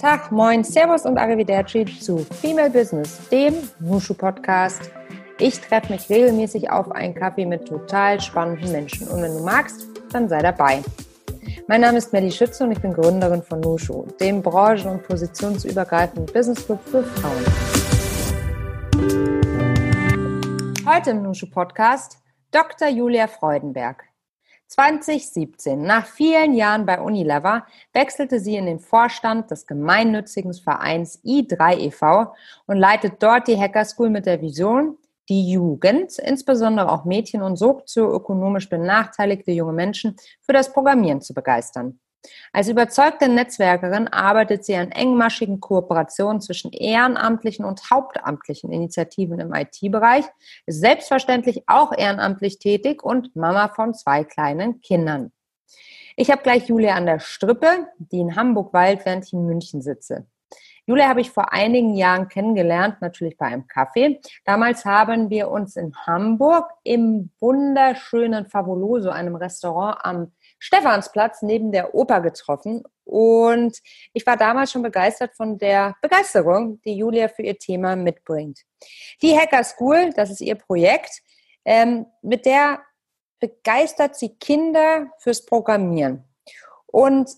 Tag, moin, Servus und Arrivederci zu Female Business, dem Nushu Podcast. Ich treffe mich regelmäßig auf einen Kaffee mit total spannenden Menschen und wenn du magst, dann sei dabei. Mein Name ist Melly Schütze und ich bin Gründerin von Nushu, dem branchen- und positionsübergreifenden Business Club für Frauen. Heute im Nushu Podcast Dr. Julia Freudenberg. 2017, nach vielen Jahren bei Unilever, wechselte sie in den Vorstand des gemeinnützigen Vereins i3 e.V. und leitet dort die Hacker School mit der Vision, die Jugend, insbesondere auch Mädchen und sozioökonomisch benachteiligte junge Menschen, für das Programmieren zu begeistern. Als überzeugte Netzwerkerin arbeitet sie an engmaschigen Kooperationen zwischen ehrenamtlichen und hauptamtlichen Initiativen im IT-Bereich, ist selbstverständlich auch ehrenamtlich tätig und Mama von zwei kleinen Kindern. Ich habe gleich Julia an der Strippe, die in Hamburg weilt, während ich in München sitze. Julia habe ich vor einigen Jahren kennengelernt, natürlich bei einem Kaffee. Damals haben wir uns in Hamburg im wunderschönen Fabuloso, einem Restaurant am Stephansplatz neben der Oper getroffen. Und ich war damals schon begeistert von der Begeisterung, die Julia für ihr Thema mitbringt. Die Hacker School, das ist ihr Projekt, ähm, mit der begeistert sie Kinder fürs Programmieren. Und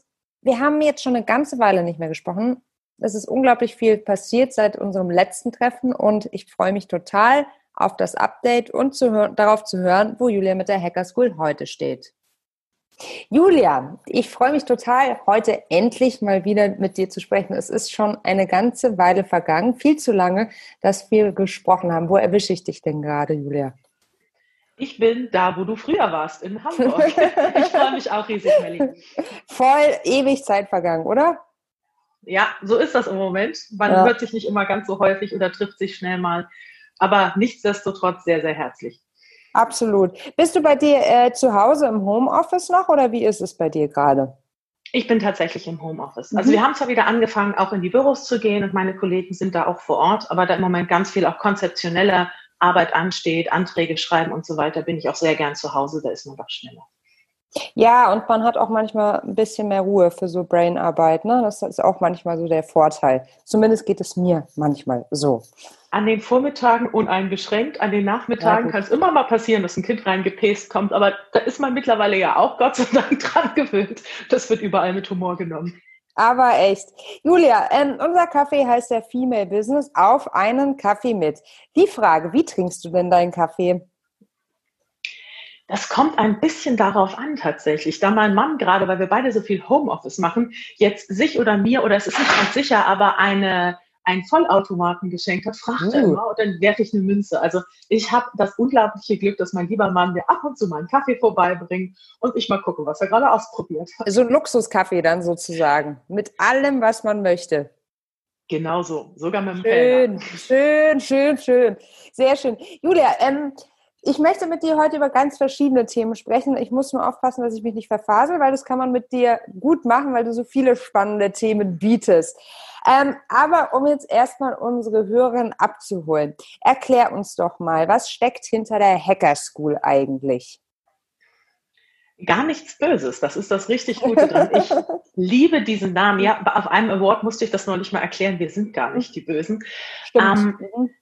wir haben jetzt schon eine ganze Weile nicht mehr gesprochen. Es ist unglaublich viel passiert seit unserem letzten Treffen und ich freue mich total auf das Update und zu darauf zu hören, wo Julia mit der Hacker School heute steht. Julia, ich freue mich total, heute endlich mal wieder mit dir zu sprechen. Es ist schon eine ganze Weile vergangen, viel zu lange, dass wir gesprochen haben. Wo erwische ich dich denn gerade, Julia? Ich bin da, wo du früher warst, in Hamburg. ich freue mich auch riesig, Melly. Voll ewig Zeit vergangen, oder? Ja, so ist das im Moment. Man ja. hört sich nicht immer ganz so häufig oder trifft sich schnell mal. Aber nichtsdestotrotz sehr, sehr herzlich. Absolut. Bist du bei dir äh, zu Hause im Homeoffice noch oder wie ist es bei dir gerade? Ich bin tatsächlich im Homeoffice. Also mhm. wir haben zwar wieder angefangen, auch in die Büros zu gehen und meine Kollegen sind da auch vor Ort, aber da im Moment ganz viel auch konzeptioneller Arbeit ansteht, Anträge schreiben und so weiter, bin ich auch sehr gern zu Hause, da ist man doch schneller. Ja, und man hat auch manchmal ein bisschen mehr Ruhe für so Brainarbeit. Ne? Das ist auch manchmal so der Vorteil. Zumindest geht es mir manchmal so. An den Vormittagen uneingeschränkt, an den Nachmittagen ja, kann es immer mal passieren, dass ein Kind reingepest kommt, aber da ist man mittlerweile ja auch Gott sei Dank dran gewöhnt. Das wird überall mit Humor genommen. Aber echt. Julia, ähm, unser Kaffee heißt ja Female Business auf einen Kaffee mit. Die Frage, wie trinkst du denn deinen Kaffee? Das kommt ein bisschen darauf an tatsächlich. Da mein Mann gerade, weil wir beide so viel Homeoffice machen, jetzt sich oder mir, oder es ist nicht ganz sicher, aber eine einen Vollautomaten geschenkt hat, fragt er uh. immer und dann werfe ich eine Münze. Also ich habe das unglaubliche Glück, dass mein lieber Mann mir ab und zu mal einen Kaffee vorbeibringt und ich mal gucke, was er gerade ausprobiert hat. So ein Luxuskaffee dann sozusagen, mit allem, was man möchte. Genauso, sogar mit dem Schön, schön, schön, schön. Sehr schön. Julia, ähm, ich möchte mit dir heute über ganz verschiedene Themen sprechen. Ich muss nur aufpassen, dass ich mich nicht verfasel, weil das kann man mit dir gut machen, weil du so viele spannende Themen bietest. Ähm, aber um jetzt erstmal unsere Hörerinnen abzuholen, erklär uns doch mal, was steckt hinter der Hacker School eigentlich? Gar nichts Böses. Das ist das richtig Gute dran. Ich liebe diesen Namen. Ja, auf einem Award musste ich das noch nicht mal erklären. Wir sind gar nicht die Bösen. Ähm,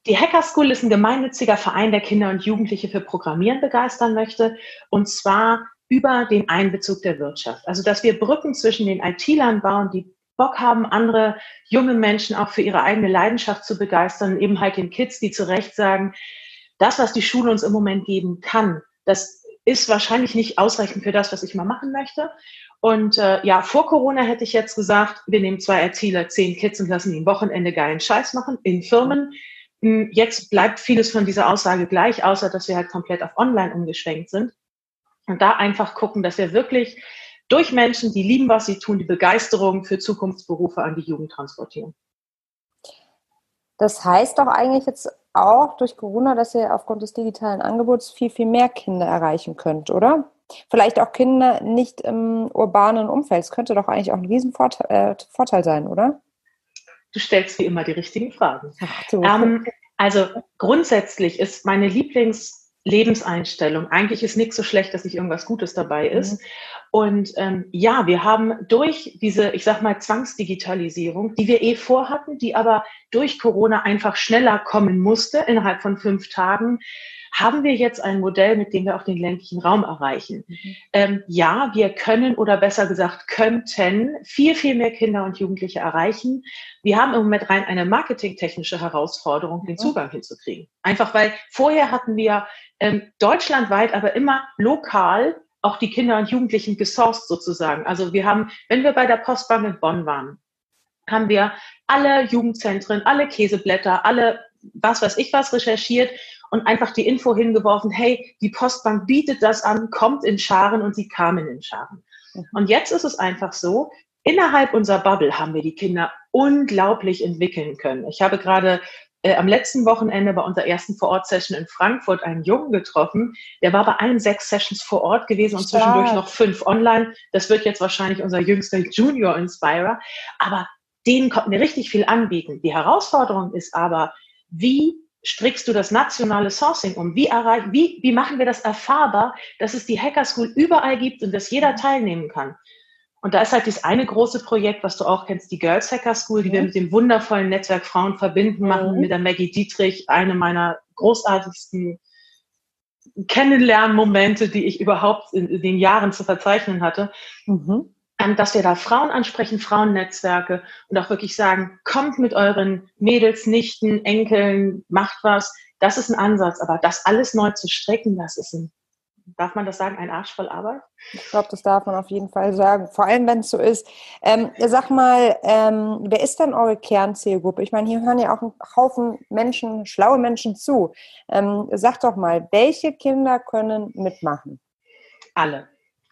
die Hacker School ist ein gemeinnütziger Verein, der Kinder und Jugendliche für Programmieren begeistern möchte. Und zwar über den Einbezug der Wirtschaft. Also, dass wir Brücken zwischen den IT-Lern bauen, die Bock haben, andere junge Menschen auch für ihre eigene Leidenschaft zu begeistern, eben halt den Kids, die zu Recht sagen, das, was die Schule uns im Moment geben kann, das ist wahrscheinlich nicht ausreichend für das, was ich mal machen möchte. Und äh, ja, vor Corona hätte ich jetzt gesagt, wir nehmen zwei Erzieher, zehn Kids und lassen die ein Wochenende geilen Scheiß machen in Firmen. Hm, jetzt bleibt vieles von dieser Aussage gleich, außer dass wir halt komplett auf Online umgeschwenkt sind. Und da einfach gucken, dass wir wirklich durch Menschen, die lieben, was sie tun, die Begeisterung für Zukunftsberufe an die Jugend transportieren. Das heißt doch eigentlich jetzt auch durch Corona, dass ihr aufgrund des digitalen Angebots viel, viel mehr Kinder erreichen könnt, oder? Vielleicht auch Kinder nicht im urbanen Umfeld. Das könnte doch eigentlich auch ein Riesenvorteil äh, Vorteil sein, oder? Du stellst wie immer die richtigen Fragen. Ach, ähm, also grundsätzlich ist meine Lieblings- Lebenseinstellung. Eigentlich ist nichts so schlecht, dass nicht irgendwas Gutes dabei ist. Mhm. Und ähm, ja, wir haben durch diese, ich sag mal, Zwangsdigitalisierung, die wir eh vorhatten, die aber durch Corona einfach schneller kommen musste, innerhalb von fünf Tagen, haben wir jetzt ein Modell, mit dem wir auch den ländlichen Raum erreichen. Mhm. Ähm, ja, wir können oder besser gesagt könnten viel, viel mehr Kinder und Jugendliche erreichen. Wir haben im Moment rein eine marketingtechnische Herausforderung, den mhm. Zugang hinzukriegen. Einfach weil vorher hatten wir ähm, deutschlandweit, aber immer lokal auch die Kinder und Jugendlichen gesourced sozusagen. Also wir haben, wenn wir bei der Postbank in Bonn waren, haben wir alle Jugendzentren, alle Käseblätter, alle was weiß ich was recherchiert und einfach die Info hingeworfen, hey, die Postbank bietet das an, kommt in Scharen und sie kamen in Scharen. Mhm. Und jetzt ist es einfach so, innerhalb unserer Bubble haben wir die Kinder unglaublich entwickeln können. Ich habe gerade äh, am letzten Wochenende bei unserer ersten Vor-Ort-Session in Frankfurt einen Jungen getroffen. Der war bei allen sechs Sessions vor Ort gewesen und Stark. zwischendurch noch fünf online. Das wird jetzt wahrscheinlich unser jüngster Junior Inspirer. Aber denen konnten wir richtig viel anbieten. Die Herausforderung ist aber, wie strickst du das nationale Sourcing um? Wie, erreich, wie, wie machen wir das erfahrbar, dass es die Hacker School überall gibt und dass jeder teilnehmen kann? Und da ist halt das eine große Projekt, was du auch kennst, die Girls Hacker School, die mhm. wir mit dem wundervollen Netzwerk Frauen verbinden machen, mhm. mit der Maggie Dietrich, eine meiner großartigsten Kennenlernmomente, die ich überhaupt in, in den Jahren zu verzeichnen hatte. Mhm. Ähm, dass wir da Frauen ansprechen, Frauennetzwerke und auch wirklich sagen, kommt mit euren Mädels, Nichten, Enkeln, macht was. Das ist ein Ansatz. Aber das alles neu zu strecken, das ist ein darf man das sagen, ein Arsch voll Arbeit? Ich glaube, das darf man auf jeden Fall sagen. Vor allem, wenn es so ist. Ähm, sag mal, ähm, wer ist denn eure Kernzielgruppe? Ich meine, hier hören ja auch ein Haufen Menschen, schlaue Menschen zu. Ähm, sag doch mal, welche Kinder können mitmachen? Alle.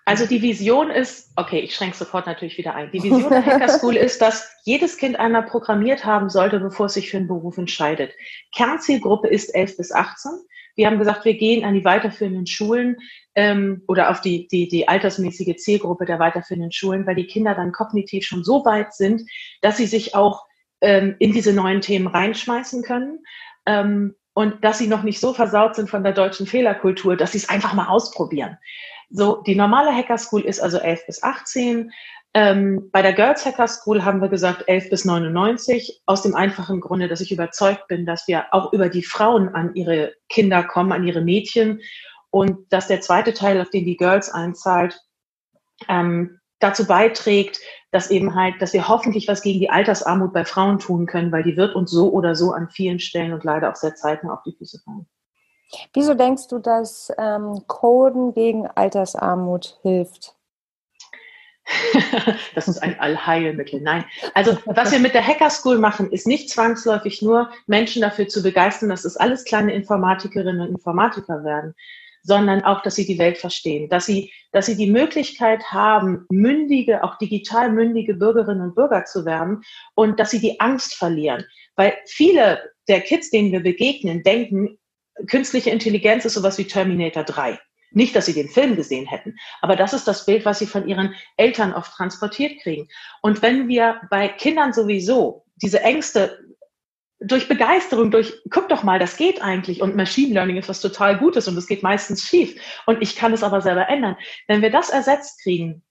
Also die Vision ist, okay, ich schränke sofort natürlich wieder ein. Die Vision der Hacker School ist, dass jedes Kind einmal programmiert haben sollte, bevor es sich für einen Beruf entscheidet. Kernzielgruppe ist 11 bis 18. Wir haben gesagt, wir gehen an die weiterführenden Schulen ähm, oder auf die, die, die altersmäßige Zielgruppe der weiterführenden Schulen, weil die Kinder dann kognitiv schon so weit sind, dass sie sich auch ähm, in diese neuen Themen reinschmeißen können. Ähm, und dass sie noch nicht so versaut sind von der deutschen Fehlerkultur, dass sie es einfach mal ausprobieren. So, die normale Hacker School ist also 11 bis 18. Ähm, bei der Girls Hacker School haben wir gesagt 11 bis 99, aus dem einfachen Grunde, dass ich überzeugt bin, dass wir auch über die Frauen an ihre Kinder kommen, an ihre Mädchen und dass der zweite Teil, auf den die Girls einzahlt, ähm, dazu beiträgt, dass eben halt, dass wir hoffentlich was gegen die Altersarmut bei Frauen tun können, weil die wird uns so oder so an vielen Stellen und leider auch sehr zeitnah auf die Füße fallen. Wieso denkst du, dass ähm, Coden gegen Altersarmut hilft? das ist ein Allheilmittel. Nein. Also, was wir mit der Hacker School machen, ist nicht zwangsläufig nur Menschen dafür zu begeistern, dass es alles kleine Informatikerinnen und Informatiker werden, sondern auch, dass sie die Welt verstehen, dass sie, dass sie die Möglichkeit haben, mündige, auch digital mündige Bürgerinnen und Bürger zu werden und dass sie die Angst verlieren. Weil viele der Kids, denen wir begegnen, denken, künstliche Intelligenz ist sowas wie Terminator 3. Nicht, dass sie den Film gesehen hätten, aber das ist das Bild, was sie von ihren Eltern oft transportiert kriegen. Und wenn wir bei Kindern sowieso diese Ängste durch Begeisterung, durch, guck doch mal, das geht eigentlich und Machine Learning ist was total Gutes und es geht meistens schief und ich kann es aber selber ändern. Wenn wir das ersetzt kriegen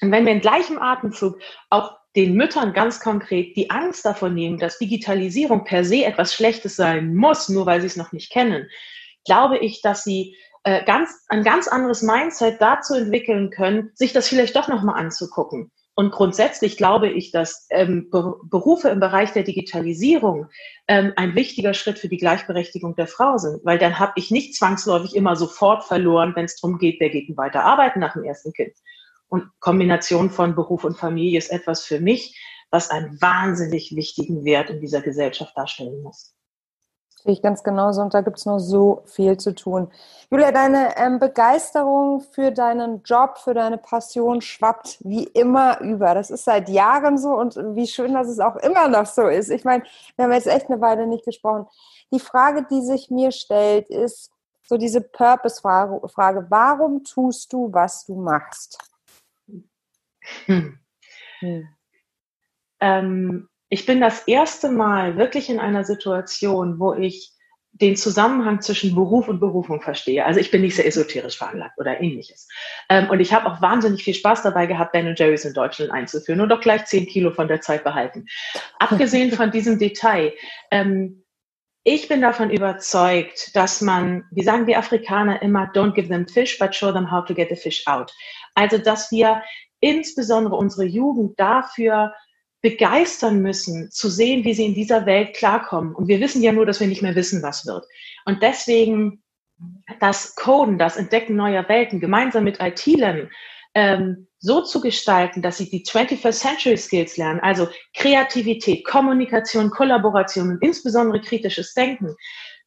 und wenn wir in gleichem Atemzug auch den Müttern ganz konkret die Angst davon nehmen, dass Digitalisierung per se etwas Schlechtes sein muss, nur weil sie es noch nicht kennen, glaube ich, dass sie äh, ganz, ein ganz anderes Mindset dazu entwickeln können, sich das vielleicht doch nochmal anzugucken. Und grundsätzlich glaube ich, dass ähm, Berufe im Bereich der Digitalisierung ähm, ein wichtiger Schritt für die Gleichberechtigung der Frau sind, weil dann habe ich nicht zwangsläufig immer sofort verloren, wenn es darum geht, wer geht denn weiter arbeiten nach dem ersten Kind. Und Kombination von Beruf und Familie ist etwas für mich, was einen wahnsinnig wichtigen Wert in dieser Gesellschaft darstellen muss. Sehe ich ganz genauso und da gibt es noch so viel zu tun. Julia, deine ähm, Begeisterung für deinen Job, für deine Passion schwappt wie immer über. Das ist seit Jahren so und wie schön, dass es auch immer noch so ist. Ich meine, wir haben jetzt echt eine Weile nicht gesprochen. Die Frage, die sich mir stellt, ist so diese Purpose-Frage. Frage, warum tust du, was du machst? Hm. Hm. Ähm, ich bin das erste Mal wirklich in einer Situation, wo ich den Zusammenhang zwischen Beruf und Berufung verstehe. Also ich bin nicht sehr esoterisch veranlagt oder ähnliches. Ähm, und ich habe auch wahnsinnig viel Spaß dabei gehabt, Ben Jerry's in Deutschland einzuführen und auch gleich zehn Kilo von der Zeit behalten. Abgesehen von diesem Detail, ähm, ich bin davon überzeugt, dass man, wie sagen die Afrikaner immer, don't give them fish, but show them how to get the fish out. Also, dass wir insbesondere unsere Jugend dafür begeistern müssen, zu sehen, wie sie in dieser Welt klarkommen. Und wir wissen ja nur, dass wir nicht mehr wissen, was wird. Und deswegen das Coden, das Entdecken neuer Welten gemeinsam mit IT-Lern ähm, so zu gestalten, dass sie die 21st Century Skills lernen, also Kreativität, Kommunikation, Kollaboration und insbesondere kritisches Denken,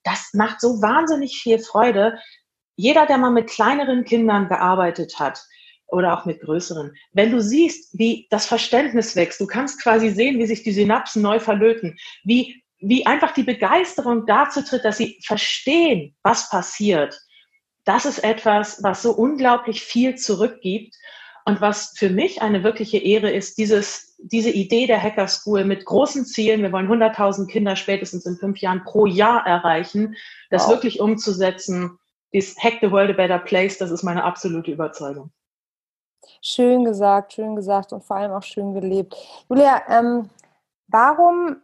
das macht so wahnsinnig viel Freude. Jeder, der mal mit kleineren Kindern gearbeitet hat, oder auch mit größeren. Wenn du siehst, wie das Verständnis wächst, du kannst quasi sehen, wie sich die Synapsen neu verlöten, wie, wie einfach die Begeisterung dazu tritt, dass sie verstehen, was passiert. Das ist etwas, was so unglaublich viel zurückgibt und was für mich eine wirkliche Ehre ist, dieses, diese Idee der Hacker School mit großen Zielen, wir wollen 100.000 Kinder spätestens in fünf Jahren pro Jahr erreichen, das wow. wirklich umzusetzen, dieses Hack the World a Better Place, das ist meine absolute Überzeugung. Schön gesagt, schön gesagt und vor allem auch schön gelebt. Julia, ähm, warum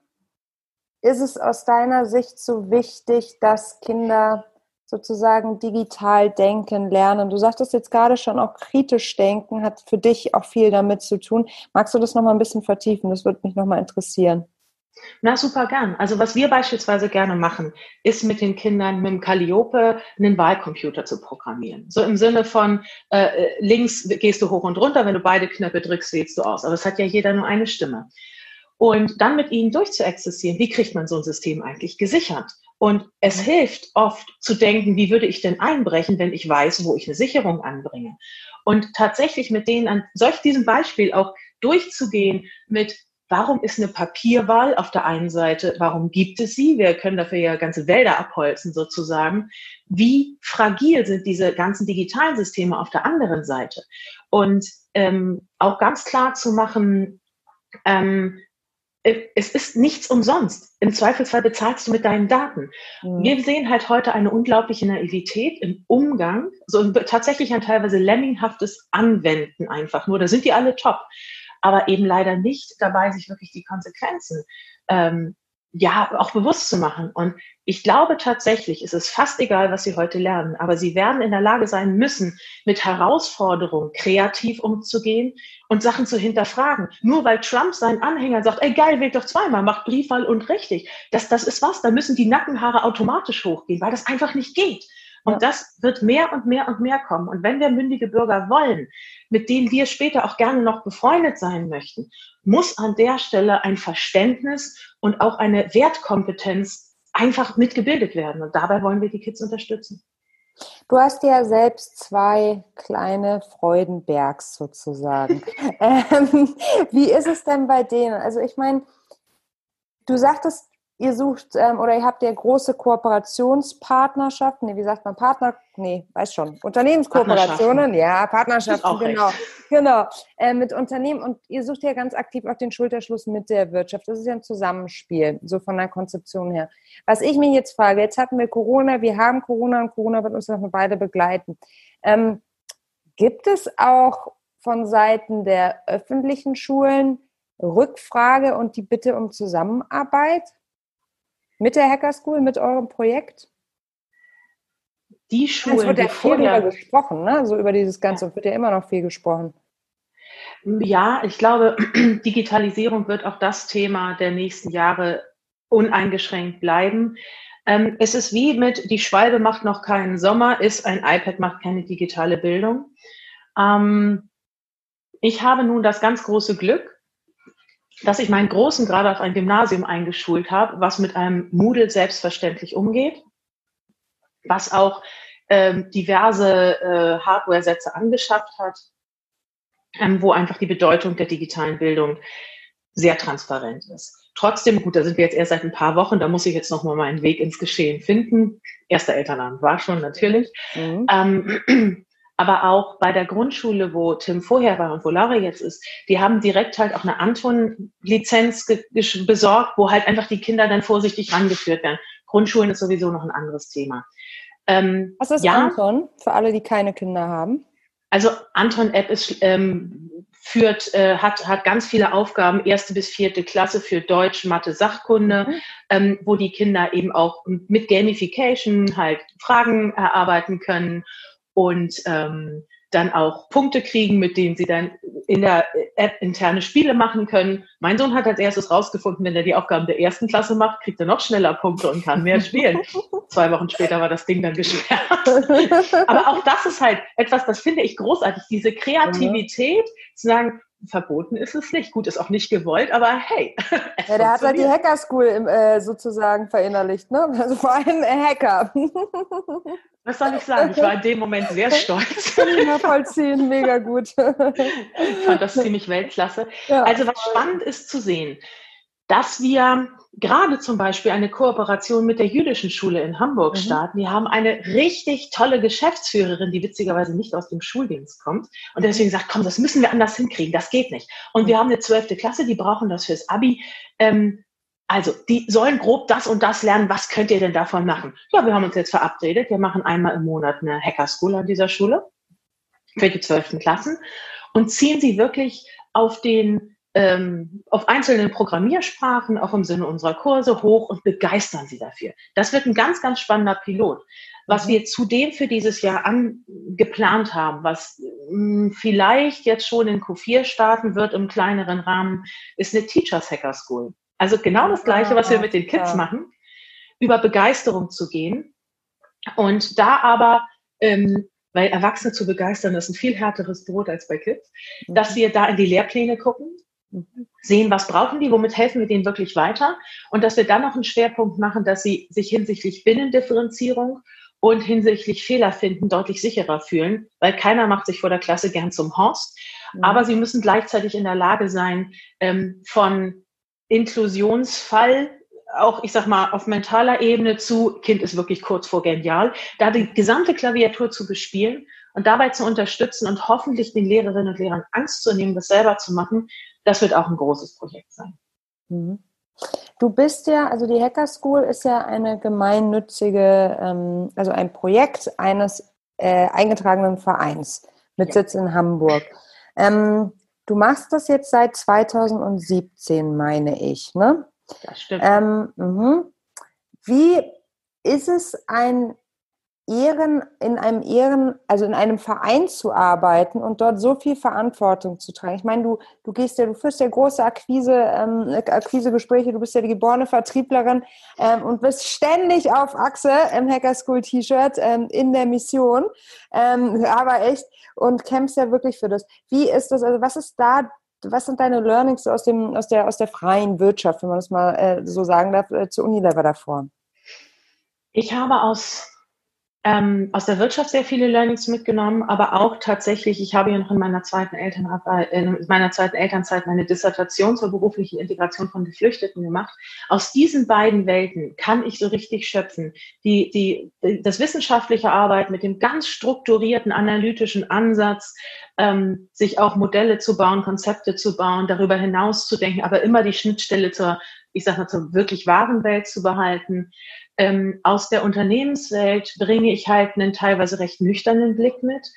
ist es aus deiner Sicht so wichtig, dass Kinder sozusagen digital denken, lernen? Du sagtest jetzt gerade schon, auch kritisch denken hat für dich auch viel damit zu tun. Magst du das nochmal ein bisschen vertiefen? Das würde mich nochmal interessieren. Na, super gern. Also was wir beispielsweise gerne machen, ist mit den Kindern mit dem Calliope einen Wahlcomputer zu programmieren. So im Sinne von äh, links gehst du hoch und runter, wenn du beide Knöpfe drückst, wählst du aus. Aber es hat ja jeder nur eine Stimme. Und dann mit ihnen durchzuexerzieren, wie kriegt man so ein System eigentlich gesichert? Und es hilft oft zu denken, wie würde ich denn einbrechen, wenn ich weiß, wo ich eine Sicherung anbringe? Und tatsächlich mit denen an solch diesem Beispiel auch durchzugehen mit warum ist eine Papierwahl auf der einen Seite, warum gibt es sie? Wir können dafür ja ganze Wälder abholzen sozusagen. Wie fragil sind diese ganzen digitalen Systeme auf der anderen Seite? Und ähm, auch ganz klar zu machen, ähm, es ist nichts umsonst. Im Zweifelsfall bezahlst du mit deinen Daten. Mhm. Wir sehen halt heute eine unglaubliche Naivität im Umgang, so tatsächlich ein teilweise lemminghaftes Anwenden einfach nur. Da sind die alle top aber eben leider nicht dabei, sich wirklich die Konsequenzen ähm, ja auch bewusst zu machen. Und ich glaube tatsächlich, es ist fast egal, was sie heute lernen, aber sie werden in der Lage sein müssen, mit Herausforderungen kreativ umzugehen und Sachen zu hinterfragen. Nur weil Trump seinen Anhängern sagt, ey geil, wählt doch zweimal, macht Briefwahl und richtig. Das, das ist was, da müssen die Nackenhaare automatisch hochgehen, weil das einfach nicht geht. Und das wird mehr und mehr und mehr kommen. Und wenn wir mündige Bürger wollen, mit denen wir später auch gerne noch befreundet sein möchten, muss an der Stelle ein Verständnis und auch eine Wertkompetenz einfach mitgebildet werden. Und dabei wollen wir die Kids unterstützen. Du hast ja selbst zwei kleine Freudenbergs sozusagen. ähm, wie ist es denn bei denen? Also ich meine, du sagtest, ihr sucht ähm, oder ihr habt ja große Kooperationspartnerschaften, nee, wie sagt man, Partner, nee, weiß schon, Unternehmenskooperationen, ja, Partnerschaften, genau, genau, äh, mit Unternehmen und ihr sucht ja ganz aktiv auch den Schulterschluss mit der Wirtschaft. Das ist ja ein Zusammenspiel, so von der Konzeption her. Was ich mich jetzt frage, jetzt hatten wir Corona, wir haben Corona und Corona wird uns noch eine Weile begleiten. Ähm, gibt es auch von Seiten der öffentlichen Schulen Rückfrage und die Bitte um Zusammenarbeit? Mit der Hacker School, mit eurem Projekt? Die Schulen, es wird ja viel darüber gesprochen, ne? so über dieses Ganze, ja. wird ja immer noch viel gesprochen. Ja, ich glaube, Digitalisierung wird auch das Thema der nächsten Jahre uneingeschränkt bleiben. Ähm, es ist wie mit, die Schwalbe macht noch keinen Sommer, ist ein iPad macht keine digitale Bildung. Ähm, ich habe nun das ganz große Glück, dass ich meinen Großen gerade auf ein Gymnasium eingeschult habe, was mit einem Moodle selbstverständlich umgeht, was auch ähm, diverse äh, Hardware-Sätze angeschafft hat, ähm, wo einfach die Bedeutung der digitalen Bildung sehr transparent ist. Trotzdem, gut, da sind wir jetzt erst seit ein paar Wochen, da muss ich jetzt nochmal meinen Weg ins Geschehen finden. Erster Elternabend war schon natürlich. Mhm. Ähm, aber auch bei der Grundschule, wo Tim vorher war und wo Laura jetzt ist, die haben direkt halt auch eine Anton-Lizenz besorgt, wo halt einfach die Kinder dann vorsichtig rangeführt werden. Grundschulen ist sowieso noch ein anderes Thema. Ähm, Was ist ja, Anton für alle, die keine Kinder haben? Also Anton App ist, ähm, führt, äh, hat, hat ganz viele Aufgaben, erste bis vierte Klasse für Deutsch, Mathe, Sachkunde, mhm. ähm, wo die Kinder eben auch mit Gamification halt Fragen erarbeiten können und ähm, dann auch Punkte kriegen, mit denen sie dann in der App interne Spiele machen können. Mein Sohn hat als erstes rausgefunden, wenn er die Aufgaben der ersten Klasse macht, kriegt er noch schneller Punkte und kann mehr spielen. Zwei Wochen später war das Ding dann gesperrt. Aber auch das ist halt etwas, das finde ich großartig, diese Kreativität, zu sagen, verboten ist es nicht. Gut, ist auch nicht gewollt, aber hey. Ja, der hat halt die Hacker School äh, sozusagen verinnerlicht, ne? Also vor allem Hacker. Was soll ich sagen? Ich war in dem Moment sehr stolz. Kann ich nachvollziehen, mega gut. Ich fand das ziemlich Weltklasse. Ja. Also was spannend ist zu sehen, dass wir gerade zum Beispiel eine Kooperation mit der jüdischen Schule in Hamburg mhm. starten. Die haben eine richtig tolle Geschäftsführerin, die witzigerweise nicht aus dem Schuldienst kommt und deswegen sagt, komm, das müssen wir anders hinkriegen, das geht nicht. Und wir haben eine zwölfte Klasse, die brauchen das fürs Abi. Ähm, also, die sollen grob das und das lernen. Was könnt ihr denn davon machen? Ja, wir haben uns jetzt verabredet. Wir machen einmal im Monat eine Hacker School an dieser Schule für die zwölften Klassen und ziehen sie wirklich auf den ähm, auf einzelnen Programmiersprachen, auch im Sinne unserer Kurse, hoch und begeistern sie dafür. Das wird ein ganz, ganz spannender Pilot. Was mhm. wir zudem für dieses Jahr angeplant haben, was mh, hm, vielleicht jetzt schon in Q4 starten wird im kleineren Rahmen, ist eine Teachers Hacker School. Also genau das Gleiche, was wir mit den Kids machen, über Begeisterung zu gehen. Und da aber, ähm, weil Erwachsene zu begeistern, ist ein viel härteres Brot als bei Kids, mhm. dass wir da in die Lehrpläne gucken, sehen, was brauchen die, womit helfen wir denen wirklich weiter und dass wir dann noch einen Schwerpunkt machen, dass sie sich hinsichtlich Binnendifferenzierung und hinsichtlich Fehler finden deutlich sicherer fühlen, weil keiner macht sich vor der Klasse gern zum Horst, mhm. aber sie müssen gleichzeitig in der Lage sein, ähm, von Inklusionsfall auch, ich sag mal, auf mentaler Ebene zu, Kind ist wirklich kurz vor genial, da die gesamte Klaviatur zu bespielen und dabei zu unterstützen und hoffentlich den Lehrerinnen und Lehrern Angst zu nehmen, das selber zu machen, das wird auch ein großes Projekt sein. Mhm. Du bist ja, also die Hacker School ist ja eine gemeinnützige, ähm, also ein Projekt eines äh, eingetragenen Vereins mit ja. Sitz in Hamburg. Ähm, du machst das jetzt seit 2017, meine ich, ne? Das stimmt. Ähm, mh. Wie ist es ein Ehren, in einem Ehren, also in einem Verein zu arbeiten und dort so viel Verantwortung zu tragen. Ich meine, du, du gehst ja, du führst ja große Akquise, ähm, Akquisegespräche, du bist ja die geborene Vertrieblerin ähm, und bist ständig auf Achse im Hacker School T-Shirt ähm, in der Mission, ähm, aber echt und kämpfst ja wirklich für das. Wie ist das, also was ist da was sind deine Learnings aus, dem, aus, der, aus der freien Wirtschaft, wenn man das mal äh, so sagen darf, äh, zu Unilever davor? Ich habe aus ähm, aus der Wirtschaft sehr viele Learnings mitgenommen, aber auch tatsächlich, ich habe ja noch in meiner zweiten, Elternarbeit, in meiner zweiten Elternzeit meine Dissertation zur beruflichen Integration von Geflüchteten gemacht. Aus diesen beiden Welten kann ich so richtig schöpfen. Die, die, das wissenschaftliche Arbeit mit dem ganz strukturierten analytischen Ansatz, ähm, sich auch Modelle zu bauen, Konzepte zu bauen, darüber hinaus zu denken, aber immer die Schnittstelle zur, ich sag mal, zur wirklich wahren Welt zu behalten ähm, aus der Unternehmenswelt bringe ich halt einen teilweise recht nüchternen Blick mit.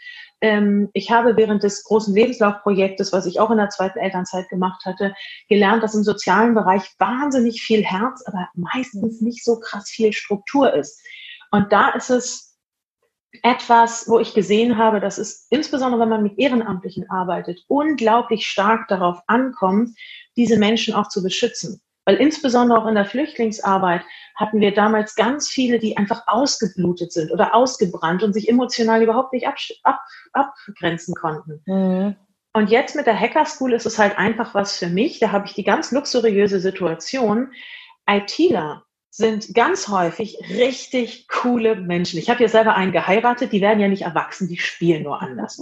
Ähm, ich habe während des großen Lebenslaufprojektes, was ich auch in der zweiten Elternzeit gemacht hatte, gelernt, dass im sozialen Bereich wahnsinnig viel Herz, aber meistens nicht so krass viel Struktur ist. Und da ist es etwas, wo ich gesehen habe, dass es insbesondere, wenn man mit Ehrenamtlichen arbeitet, unglaublich stark darauf ankommt, diese Menschen auch zu beschützen. Weil insbesondere auch in der Flüchtlingsarbeit hatten wir damals ganz viele, die einfach ausgeblutet sind oder ausgebrannt und sich emotional überhaupt nicht ab, ab, abgrenzen konnten. Mhm. Und jetzt mit der Hacker School ist es halt einfach was für mich. Da habe ich die ganz luxuriöse Situation, ITler sind ganz häufig richtig coole Menschen. Ich habe ja selber einen geheiratet, die werden ja nicht erwachsen, die spielen nur anders.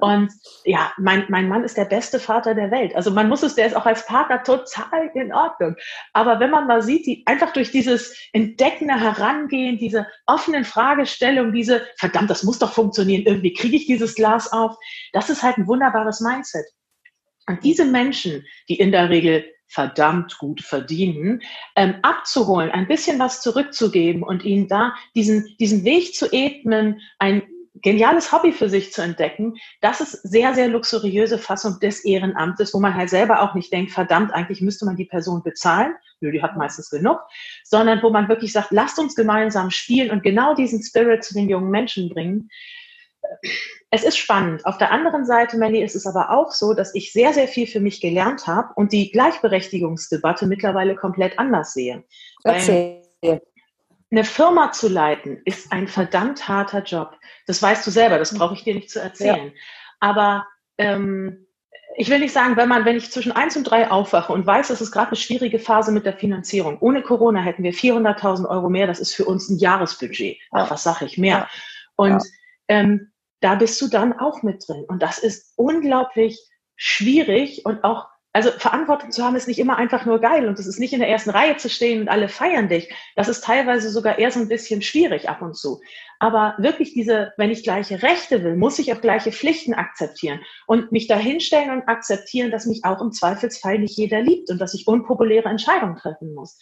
Und ja, mein, mein Mann ist der beste Vater der Welt. Also man muss es, der ist auch als Partner total in Ordnung. Aber wenn man mal sieht, die einfach durch dieses entdeckende Herangehen, diese offenen Fragestellungen, diese, verdammt, das muss doch funktionieren, irgendwie kriege ich dieses Glas auf, das ist halt ein wunderbares Mindset. Und diese Menschen, die in der Regel verdammt gut verdienen, ähm, abzuholen, ein bisschen was zurückzugeben und ihnen da diesen, diesen Weg zu ebnen, ein geniales Hobby für sich zu entdecken, das ist sehr, sehr luxuriöse Fassung des Ehrenamtes, wo man halt selber auch nicht denkt, verdammt, eigentlich müsste man die Person bezahlen. Nö, die hat meistens genug. Sondern wo man wirklich sagt, lasst uns gemeinsam spielen und genau diesen Spirit zu den jungen Menschen bringen. Es ist spannend. Auf der anderen Seite, Melly, ist es aber auch so, dass ich sehr, sehr viel für mich gelernt habe und die Gleichberechtigungsdebatte mittlerweile komplett anders sehe. Erzähl eine Firma zu leiten ist ein verdammt harter Job. Das weißt du selber, das brauche ich dir nicht zu erzählen. Ja. Aber ähm, ich will nicht sagen, wenn man, wenn ich zwischen eins und drei aufwache und weiß, das ist gerade eine schwierige Phase mit der Finanzierung. Ohne Corona hätten wir 400.000 Euro mehr. Das ist für uns ein Jahresbudget. Ach, was sage ich mehr? Und ähm, da bist du dann auch mit drin. Und das ist unglaublich schwierig und auch also Verantwortung zu haben ist nicht immer einfach nur geil und es ist nicht in der ersten Reihe zu stehen und alle feiern dich. Das ist teilweise sogar eher so ein bisschen schwierig ab und zu. Aber wirklich diese, wenn ich gleiche Rechte will, muss ich auch gleiche Pflichten akzeptieren und mich dahinstellen und akzeptieren, dass mich auch im Zweifelsfall nicht jeder liebt und dass ich unpopuläre Entscheidungen treffen muss.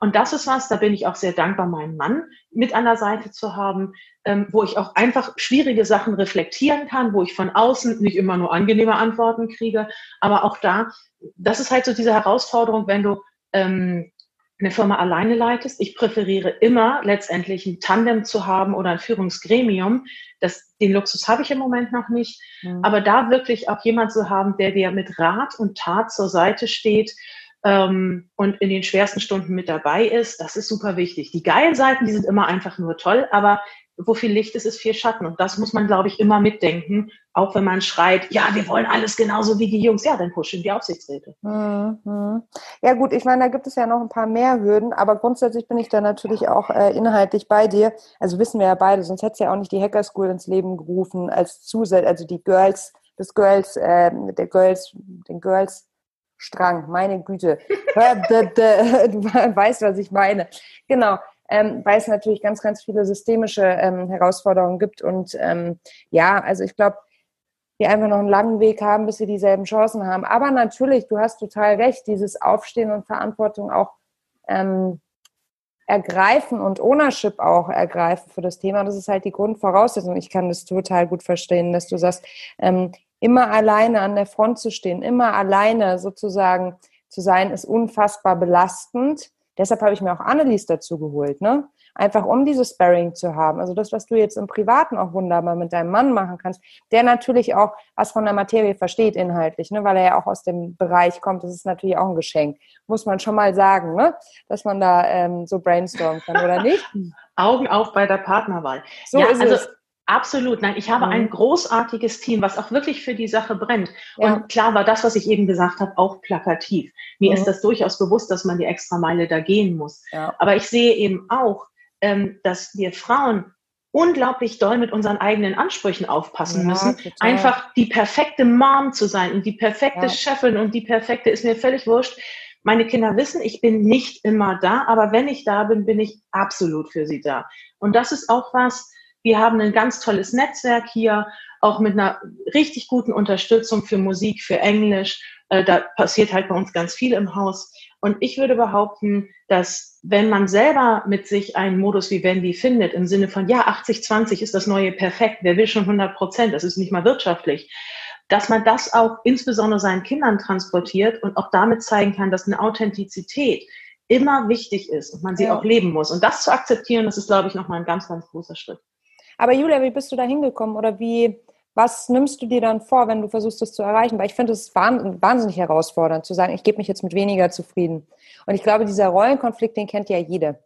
Und das ist was, da bin ich auch sehr dankbar, meinen Mann mit an der Seite zu haben, ähm, wo ich auch einfach schwierige Sachen reflektieren kann, wo ich von außen nicht immer nur angenehme Antworten kriege, aber auch da, das ist halt so diese Herausforderung, wenn du ähm, eine Firma alleine leitest. Ich präferiere immer letztendlich ein Tandem zu haben oder ein Führungsgremium. Das, den Luxus habe ich im Moment noch nicht. Mhm. Aber da wirklich auch jemand zu haben, der dir mit Rat und Tat zur Seite steht ähm, und in den schwersten Stunden mit dabei ist, das ist super wichtig. Die geilen Seiten, die sind immer einfach nur toll, aber wo viel Licht ist, ist viel Schatten. Und das muss man, glaube ich, immer mitdenken. Auch wenn man schreit, ja, wir wollen alles genauso wie die Jungs. Ja, dann pushen die Aufsichtsräte. Mhm. Ja gut, ich meine, da gibt es ja noch ein paar mehr Hürden, aber grundsätzlich bin ich da natürlich auch äh, inhaltlich bei dir. Also wissen wir ja beide, sonst hätte es ja auch nicht die Hacker School ins Leben gerufen als Zusatz, also die Girls, das Girls, äh, der Girls, den Girls Strang, meine Güte. du weißt, was ich meine. Genau. Ähm, weil es natürlich ganz, ganz viele systemische ähm, Herausforderungen gibt. Und ähm, ja, also ich glaube, wir einfach noch einen langen Weg haben, bis wir dieselben Chancen haben. Aber natürlich, du hast total recht, dieses Aufstehen und Verantwortung auch ähm, ergreifen und Ownership auch ergreifen für das Thema. Das ist halt die Grundvoraussetzung. Ich kann das total gut verstehen, dass du sagst, ähm, immer alleine an der Front zu stehen, immer alleine sozusagen zu sein, ist unfassbar belastend. Deshalb habe ich mir auch Annelies dazu geholt, ne? Einfach um dieses Sparring zu haben. Also das, was du jetzt im Privaten auch wunderbar mit deinem Mann machen kannst, der natürlich auch was von der Materie versteht inhaltlich, ne? weil er ja auch aus dem Bereich kommt. Das ist natürlich auch ein Geschenk, muss man schon mal sagen, ne? dass man da ähm, so brainstormen kann, oder nicht? Augen auf bei der Partnerwahl. So ja, ist also es. Absolut. Nein, ich habe mhm. ein großartiges Team, was auch wirklich für die Sache brennt. Ja. Und klar war das, was ich eben gesagt habe, auch plakativ. Mir mhm. ist das durchaus bewusst, dass man die extra Meile da gehen muss. Ja. Aber ich sehe eben auch, ähm, dass wir Frauen unglaublich doll mit unseren eigenen Ansprüchen aufpassen ja, müssen. Total. Einfach die perfekte Mom zu sein und die perfekte Chefin und die perfekte ist mir völlig wurscht. Meine Kinder wissen, ich bin nicht immer da, aber wenn ich da bin, bin ich absolut für sie da. Und das ist auch was, wir haben ein ganz tolles Netzwerk hier, auch mit einer richtig guten Unterstützung für Musik, für Englisch. Äh, da passiert halt bei uns ganz viel im Haus. Und ich würde behaupten, dass wenn man selber mit sich einen Modus wie Wendy findet, im Sinne von, ja, 80-20 ist das neue perfekt, wer will schon 100 Prozent, das ist nicht mal wirtschaftlich, dass man das auch insbesondere seinen Kindern transportiert und auch damit zeigen kann, dass eine Authentizität immer wichtig ist und man sie ja. auch leben muss. Und das zu akzeptieren, das ist, glaube ich, nochmal ein ganz, ganz großer Schritt. Aber Julia, wie bist du da hingekommen oder wie, was nimmst du dir dann vor, wenn du versuchst, das zu erreichen? Weil ich finde es wahnsinnig herausfordernd, zu sagen, ich gebe mich jetzt mit weniger zufrieden. Und ich glaube, dieser Rollenkonflikt, den kennt ja jede.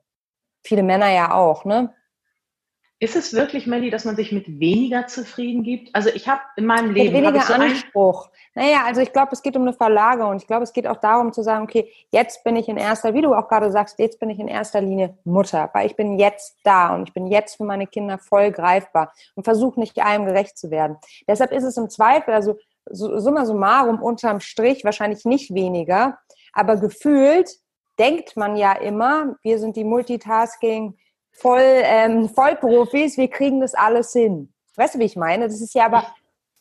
Viele Männer ja auch, ne? Ist es wirklich, Melly, dass man sich mit weniger zufrieden gibt? Also ich habe in meinem Leben... Mit weniger so Anspruch. Naja, also ich glaube, es geht um eine Verlagerung. Ich glaube, es geht auch darum zu sagen, okay, jetzt bin ich in erster, wie du auch gerade sagst, jetzt bin ich in erster Linie Mutter, weil ich bin jetzt da und ich bin jetzt für meine Kinder voll greifbar und versuche nicht allem gerecht zu werden. Deshalb ist es im Zweifel, also summa summarum unterm Strich wahrscheinlich nicht weniger, aber gefühlt denkt man ja immer, wir sind die Multitasking- voll, ähm, Vollprofis, wir kriegen das alles hin. Weißt du, wie ich meine? Das ist ja aber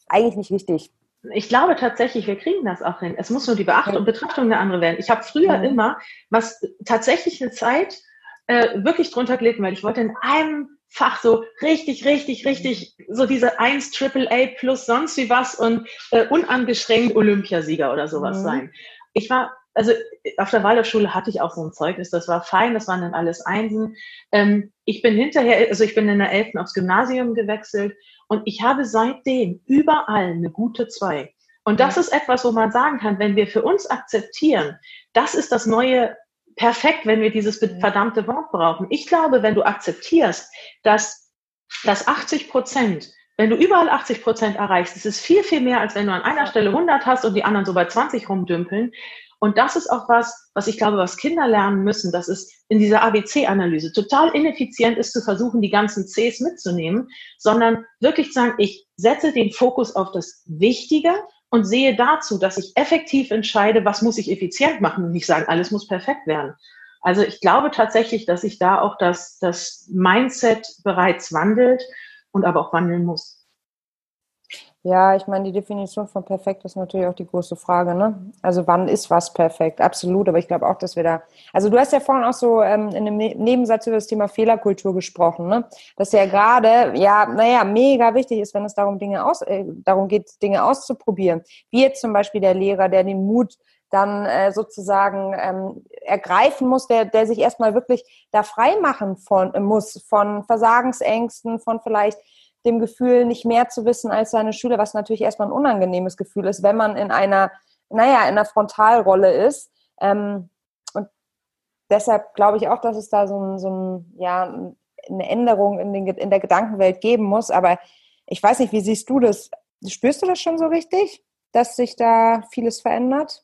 eigentlich nicht wichtig. ich glaube tatsächlich, wir kriegen das auch hin. Es muss nur die Beachtung und Betrachtung eine andere werden. Ich habe früher ja. immer, was tatsächlich eine Zeit äh, wirklich drunter gelitten, weil ich wollte in einem Fach so richtig, richtig, richtig, so diese 1 Triple A plus sonst wie was und äh, unangeschränkt Olympiasieger oder sowas mhm. sein. Ich war, also auf der Waldorfschule hatte ich auch so ein Zeugnis, das war fein, das waren dann alles Einsen. Ähm, ich bin hinterher, also ich bin in der 11. aufs Gymnasium gewechselt und ich habe seitdem überall eine gute 2. Und das ist etwas, wo man sagen kann, wenn wir für uns akzeptieren, das ist das neue perfekt, wenn wir dieses verdammte Wort brauchen. Ich glaube, wenn du akzeptierst, dass, dass 80 Prozent, wenn du überall 80 Prozent erreichst, das ist viel, viel mehr, als wenn du an einer Stelle 100 hast und die anderen so bei 20 rumdümpeln. Und das ist auch was, was ich glaube, was Kinder lernen müssen, dass es in dieser ABC-Analyse total ineffizient ist, zu versuchen, die ganzen Cs mitzunehmen, sondern wirklich zu sagen, ich setze den Fokus auf das Wichtige und sehe dazu, dass ich effektiv entscheide, was muss ich effizient machen und nicht sagen, alles muss perfekt werden. Also ich glaube tatsächlich, dass sich da auch das, das Mindset bereits wandelt und aber auch wandeln muss. Ja, ich meine, die Definition von perfekt ist natürlich auch die große Frage, ne? Also wann ist was perfekt? Absolut, aber ich glaube auch, dass wir da, also du hast ja vorhin auch so ähm, in einem ne-, Nebensatz über das Thema Fehlerkultur gesprochen, ne? Dass ja gerade, ja, naja, mega wichtig ist, wenn es darum, Dinge aus, äh, darum geht, Dinge auszuprobieren. Wie jetzt zum Beispiel der Lehrer, der den Mut dann äh, sozusagen ähm, ergreifen muss, der, der sich erstmal wirklich da frei machen von, äh, muss von Versagensängsten, von vielleicht dem Gefühl, nicht mehr zu wissen als seine Schüler, was natürlich erstmal ein unangenehmes Gefühl ist, wenn man in einer, naja, in einer Frontalrolle ist. Ähm, und deshalb glaube ich auch, dass es da so ein, so ein ja, eine Änderung in, den, in der Gedankenwelt geben muss. Aber ich weiß nicht, wie siehst du das? Spürst du das schon so richtig, dass sich da vieles verändert?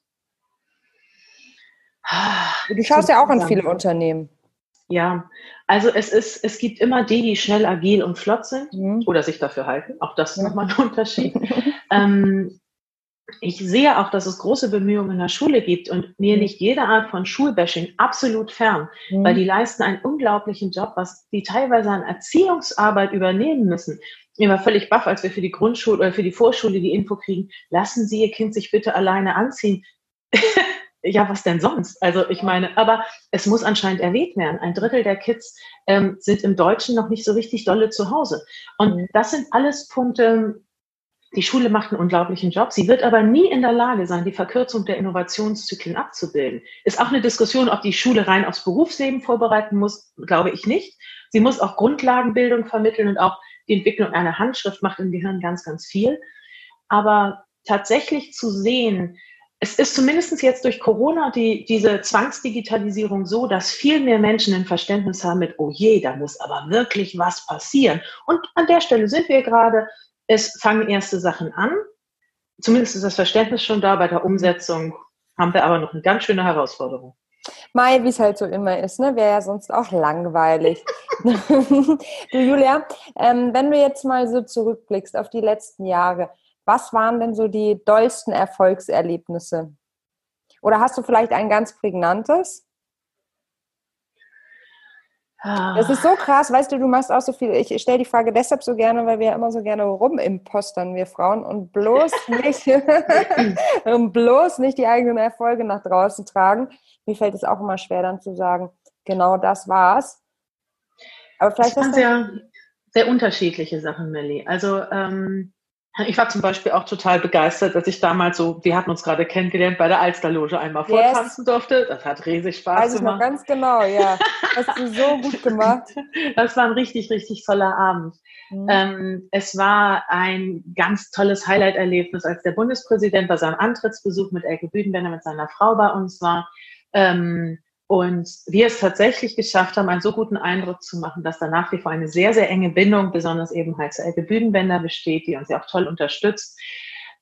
Ah, du schaust ja auch an viele Unternehmen. Ja, also es ist, es gibt immer die, die schnell, agil und flott sind mhm. oder sich dafür halten. Auch das ist ja. nochmal ein Unterschied. ähm, ich sehe auch, dass es große Bemühungen in der Schule gibt und mir mhm. nicht jede Art von Schulbashing absolut fern, mhm. weil die leisten einen unglaublichen Job, was die teilweise an Erziehungsarbeit übernehmen müssen. Ich war völlig baff, als wir für die Grundschule oder für die Vorschule die Info kriegen, lassen Sie Ihr Kind sich bitte alleine anziehen. ja, was denn sonst? Also ich meine, aber es muss anscheinend erwähnt werden. Ein Drittel der Kids ähm, sind im Deutschen noch nicht so richtig dolle zu Hause. Und mhm. das sind alles Punkte, die Schule macht einen unglaublichen Job. Sie wird aber nie in der Lage sein, die Verkürzung der Innovationszyklen abzubilden. Ist auch eine Diskussion, ob die Schule rein aufs Berufsleben vorbereiten muss, glaube ich nicht. Sie muss auch Grundlagenbildung vermitteln und auch die Entwicklung einer Handschrift macht im Gehirn ganz, ganz viel. Aber tatsächlich zu sehen, es ist zumindest jetzt durch Corona die, diese Zwangsdigitalisierung so, dass viel mehr Menschen ein Verständnis haben mit, oh je, da muss aber wirklich was passieren. Und an der Stelle sind wir gerade, es fangen erste Sachen an. Zumindest ist das Verständnis schon da, bei der Umsetzung haben wir aber noch eine ganz schöne Herausforderung. Mai, wie es halt so immer ist, ne? Wäre ja sonst auch langweilig. du Julia, ähm, wenn du jetzt mal so zurückblickst auf die letzten Jahre, was waren denn so die dollsten Erfolgserlebnisse? Oder hast du vielleicht ein ganz prägnantes? Das ist so krass, weißt du, du machst auch so viel. Ich stelle die Frage deshalb so gerne, weil wir immer so gerne rumimpostern, wir Frauen, und bloß nicht, und bloß nicht die eigenen Erfolge nach draußen tragen. Mir fällt es auch immer schwer, dann zu sagen, genau das war's. Aber vielleicht das sind ja sehr unterschiedliche Sachen, Melly. Also ähm, ich war zum Beispiel auch total begeistert, dass ich damals so, wir hatten uns gerade kennengelernt, bei der Alsterloge einmal yes. vortanzen durfte. Das hat riesig Spaß Weiß gemacht. Ich noch ganz genau, ja. Hast du so gut gemacht. Das war ein richtig, richtig toller Abend. Mhm. Ähm, es war ein ganz tolles Highlight-Erlebnis, als der Bundespräsident bei seinem Antrittsbesuch mit Elke Büdenbender mit seiner Frau bei uns war. Ähm, und wir es tatsächlich geschafft haben, einen so guten Eindruck zu machen, dass da nach wie vor eine sehr, sehr enge Bindung, besonders eben halt zu Elke Bühnenbänder besteht, die uns ja auch toll unterstützt.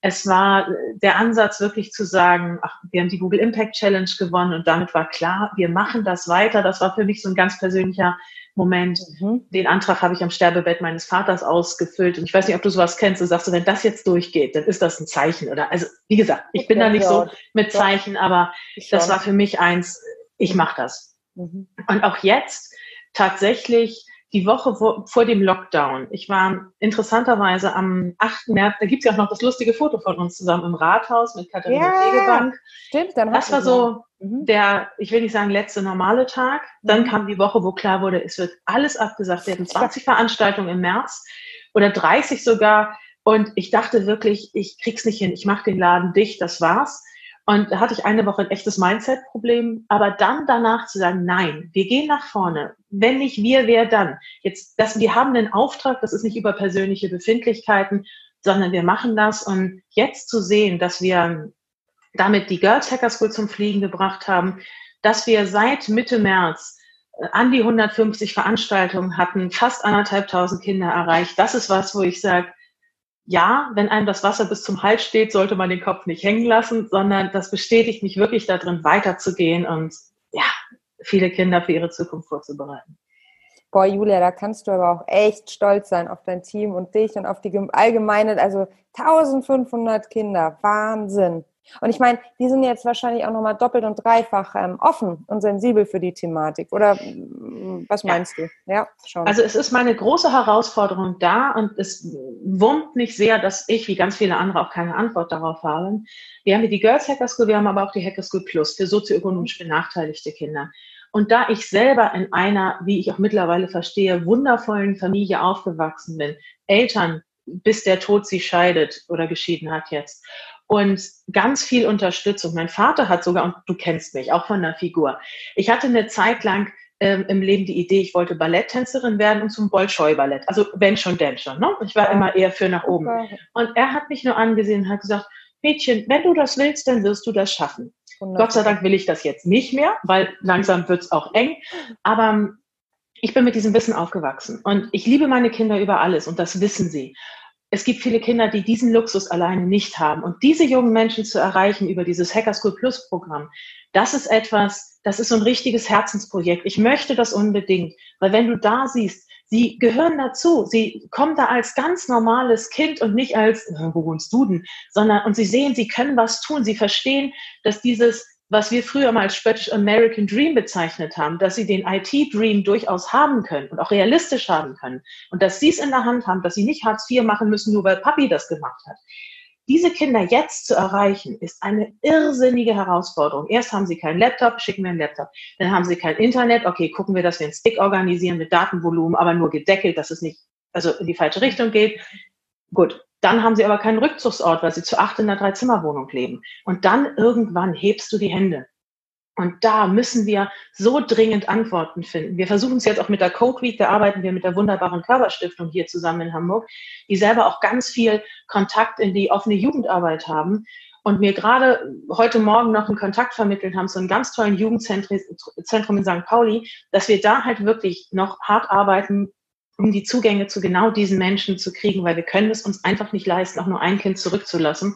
Es war der Ansatz wirklich zu sagen, ach, wir haben die Google Impact Challenge gewonnen und damit war klar, wir machen das weiter. Das war für mich so ein ganz persönlicher Moment. Mhm. Den Antrag habe ich am Sterbebett meines Vaters ausgefüllt. Und ich weiß nicht, ob du sowas kennst. Du sagst, wenn das jetzt durchgeht, dann ist das ein Zeichen. Oder also, wie gesagt, ich bin da nicht so mit Zeichen, aber das war für mich eins, ich mache das. Mhm. Und auch jetzt tatsächlich die Woche vor, vor dem Lockdown. Ich war interessanterweise am 8. März, da gibt es ja auch noch das lustige Foto von uns zusammen im Rathaus mit Katharina ja, Fegebank. Stimmt, dann Das war so mhm. der, ich will nicht sagen letzte normale Tag. Dann mhm. kam die Woche, wo klar wurde, es wird alles abgesagt werden. 20 Veranstaltungen im März oder 30 sogar. Und ich dachte wirklich, ich krieg's nicht hin. Ich mache den Laden dicht, das war's. Und da hatte ich eine Woche ein echtes Mindset-Problem. Aber dann danach zu sagen, nein, wir gehen nach vorne. Wenn nicht wir, wer dann? Jetzt, das, wir haben einen Auftrag, das ist nicht über persönliche Befindlichkeiten, sondern wir machen das. Und jetzt zu sehen, dass wir damit die Girls Hacker School zum Fliegen gebracht haben, dass wir seit Mitte März äh, an die 150 Veranstaltungen hatten, fast anderthalbtausend Kinder erreicht. Das ist was, wo ich sage, ja, wenn einem das Wasser bis zum Hals steht, sollte man den Kopf nicht hängen lassen, sondern das bestätigt mich wirklich darin, weiterzugehen und ja, viele Kinder für ihre Zukunft vorzubereiten. Boah, Julia, da kannst du aber auch echt stolz sein auf dein Team und dich und auf die allgemeine, also 1500 Kinder, Wahnsinn. Und ich meine, die sind jetzt wahrscheinlich auch nochmal doppelt und dreifach ähm, offen und sensibel für die Thematik. Oder mm, was meinst ja. du? Ja, schon. Also es ist meine große Herausforderung da und es wurmt mich sehr, dass ich, wie ganz viele andere, auch keine Antwort darauf habe. Wir haben hier die Girls Hacker School, wir haben aber auch die Hacker School Plus für sozioökonomisch benachteiligte Kinder. Und da ich selber in einer, wie ich auch mittlerweile verstehe, wundervollen Familie aufgewachsen bin, Eltern, bis der Tod sie scheidet oder geschieden hat jetzt und ganz viel Unterstützung. Mein Vater hat sogar, und du kennst mich, auch von der Figur. Ich hatte eine Zeit lang ähm, im Leben die Idee, ich wollte Balletttänzerin werden und zum Bolschoi-Ballett. Also wenn schon, denn schon. Ne? Ich war immer eher für nach oben. Und er hat mich nur angesehen und hat gesagt, Mädchen, wenn du das willst, dann wirst du das schaffen. Gott sei Dank will ich das jetzt nicht mehr, weil langsam wird's auch eng. Aber ähm, ich bin mit diesem Wissen aufgewachsen und ich liebe meine Kinder über alles und das wissen sie es gibt viele Kinder, die diesen Luxus alleine nicht haben. Und diese jungen Menschen zu erreichen über dieses Hacker School Plus Programm, das ist etwas, das ist so ein richtiges Herzensprojekt. Ich möchte das unbedingt, weil wenn du da siehst, sie gehören dazu, sie kommen da als ganz normales Kind und nicht als, wo wohnst du denn, sondern, und sie sehen, sie können was tun, sie verstehen, dass dieses was wir früher mal als spöttisch American Dream bezeichnet haben, dass sie den IT-Dream durchaus haben können und auch realistisch haben können und dass sie es in der Hand haben, dass sie nicht Hartz IV machen müssen, nur weil Papi das gemacht hat. Diese Kinder jetzt zu erreichen, ist eine irrsinnige Herausforderung. Erst haben sie keinen Laptop, schicken wir einen Laptop. Dann haben sie kein Internet. Okay, gucken wir, dass wir einen Stick organisieren mit Datenvolumen, aber nur gedeckelt, dass es nicht also in die falsche Richtung geht. Gut, dann haben sie aber keinen Rückzugsort, weil sie zu acht in einer Dreizimmerwohnung leben. Und dann irgendwann hebst du die Hände. Und da müssen wir so dringend Antworten finden. Wir versuchen es jetzt auch mit der Code Week, da arbeiten wir mit der wunderbaren Körperstiftung hier zusammen in Hamburg, die selber auch ganz viel Kontakt in die offene Jugendarbeit haben und mir gerade heute Morgen noch einen Kontakt vermittelt haben zu einem ganz tollen Jugendzentrum in St. Pauli, dass wir da halt wirklich noch hart arbeiten, um die Zugänge zu genau diesen Menschen zu kriegen, weil wir können es uns einfach nicht leisten, auch nur ein Kind zurückzulassen.